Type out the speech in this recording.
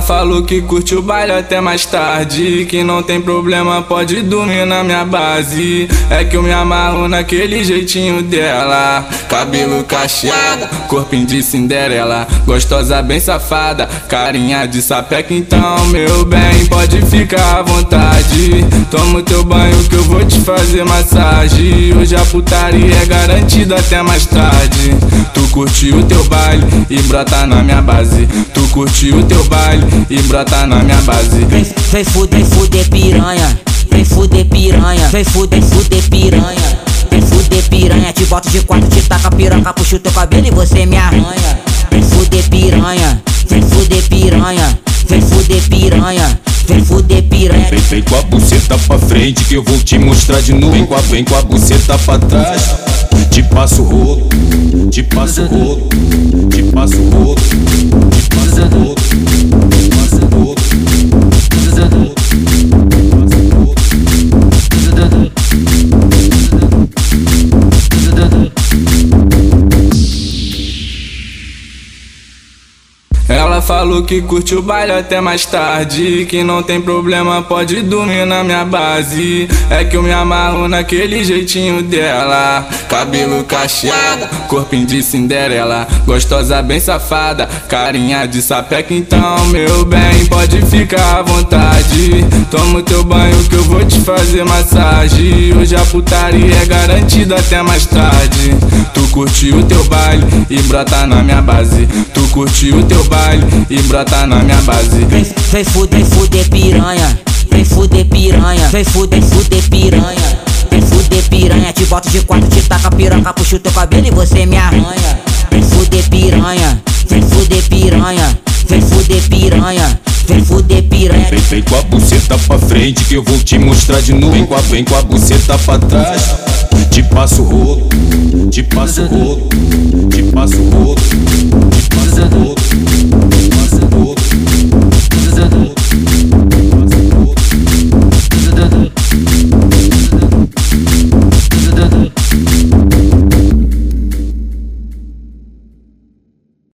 Ela falou que curte o baile até mais tarde. Que não tem problema, pode dormir na minha base. É que eu me amarro naquele jeitinho dela. Cabelo cacheado, corpinho de Cinderela. Gostosa, bem safada, carinha de sapeca. Então, meu bem, pode ficar à vontade. Toma o teu banho que eu vou te fazer massagem. Hoje a putaria é garantida até mais tarde. Tu curte o teu baile e brota na minha base. Tu curte o teu baile e brota na minha base. Vem, vem fuder, fuder piranha. Vem fuder piranha. Vem fuder, fuder piranha. Vem fuder piranha. Te boto de quatro, te taca piranha. Puxa o teu cabelo e você me arranha. Vem fuder piranha. Vem fuder piranha. Vem fuder piranha. Vem fuder piranha. Vem, vem com a buceta pra frente que eu vou te mostrar de novo. Vem com a, vem com a buceta pra trás. Te passo Falou que curte o baile até mais tarde. Que não tem problema, pode dormir na minha base. É que eu me amarro naquele jeitinho dela. Cabelo cacheado, corpinho de Cinderela. Gostosa, bem safada, carinha de sapeca. Então, meu bem, pode ficar à vontade. Toma o teu banho que eu vou te fazer massagem. Hoje a putaria é garantida até mais tarde. Tu curte o teu baile e brota na minha base. Tu curte o teu baile e brota na minha base. Vem, vem fuder, fuder piranha. Vem fuder piranha. Vem fuder, fuder piranha. Vem fuder piranha. Te boto de quatro, te taca piranha. Puxa o teu cabelo e você me arranha. Vem fuder piranha. Vem fuder piranha. Vem fuder piranha. Vem fuder piranha. Vem, vem com a buceta pra frente que eu vou te mostrar de novo. Vem com a, vem com a buceta pra trás. Te passo o rodo, te passo o rodo, te passo o rodo.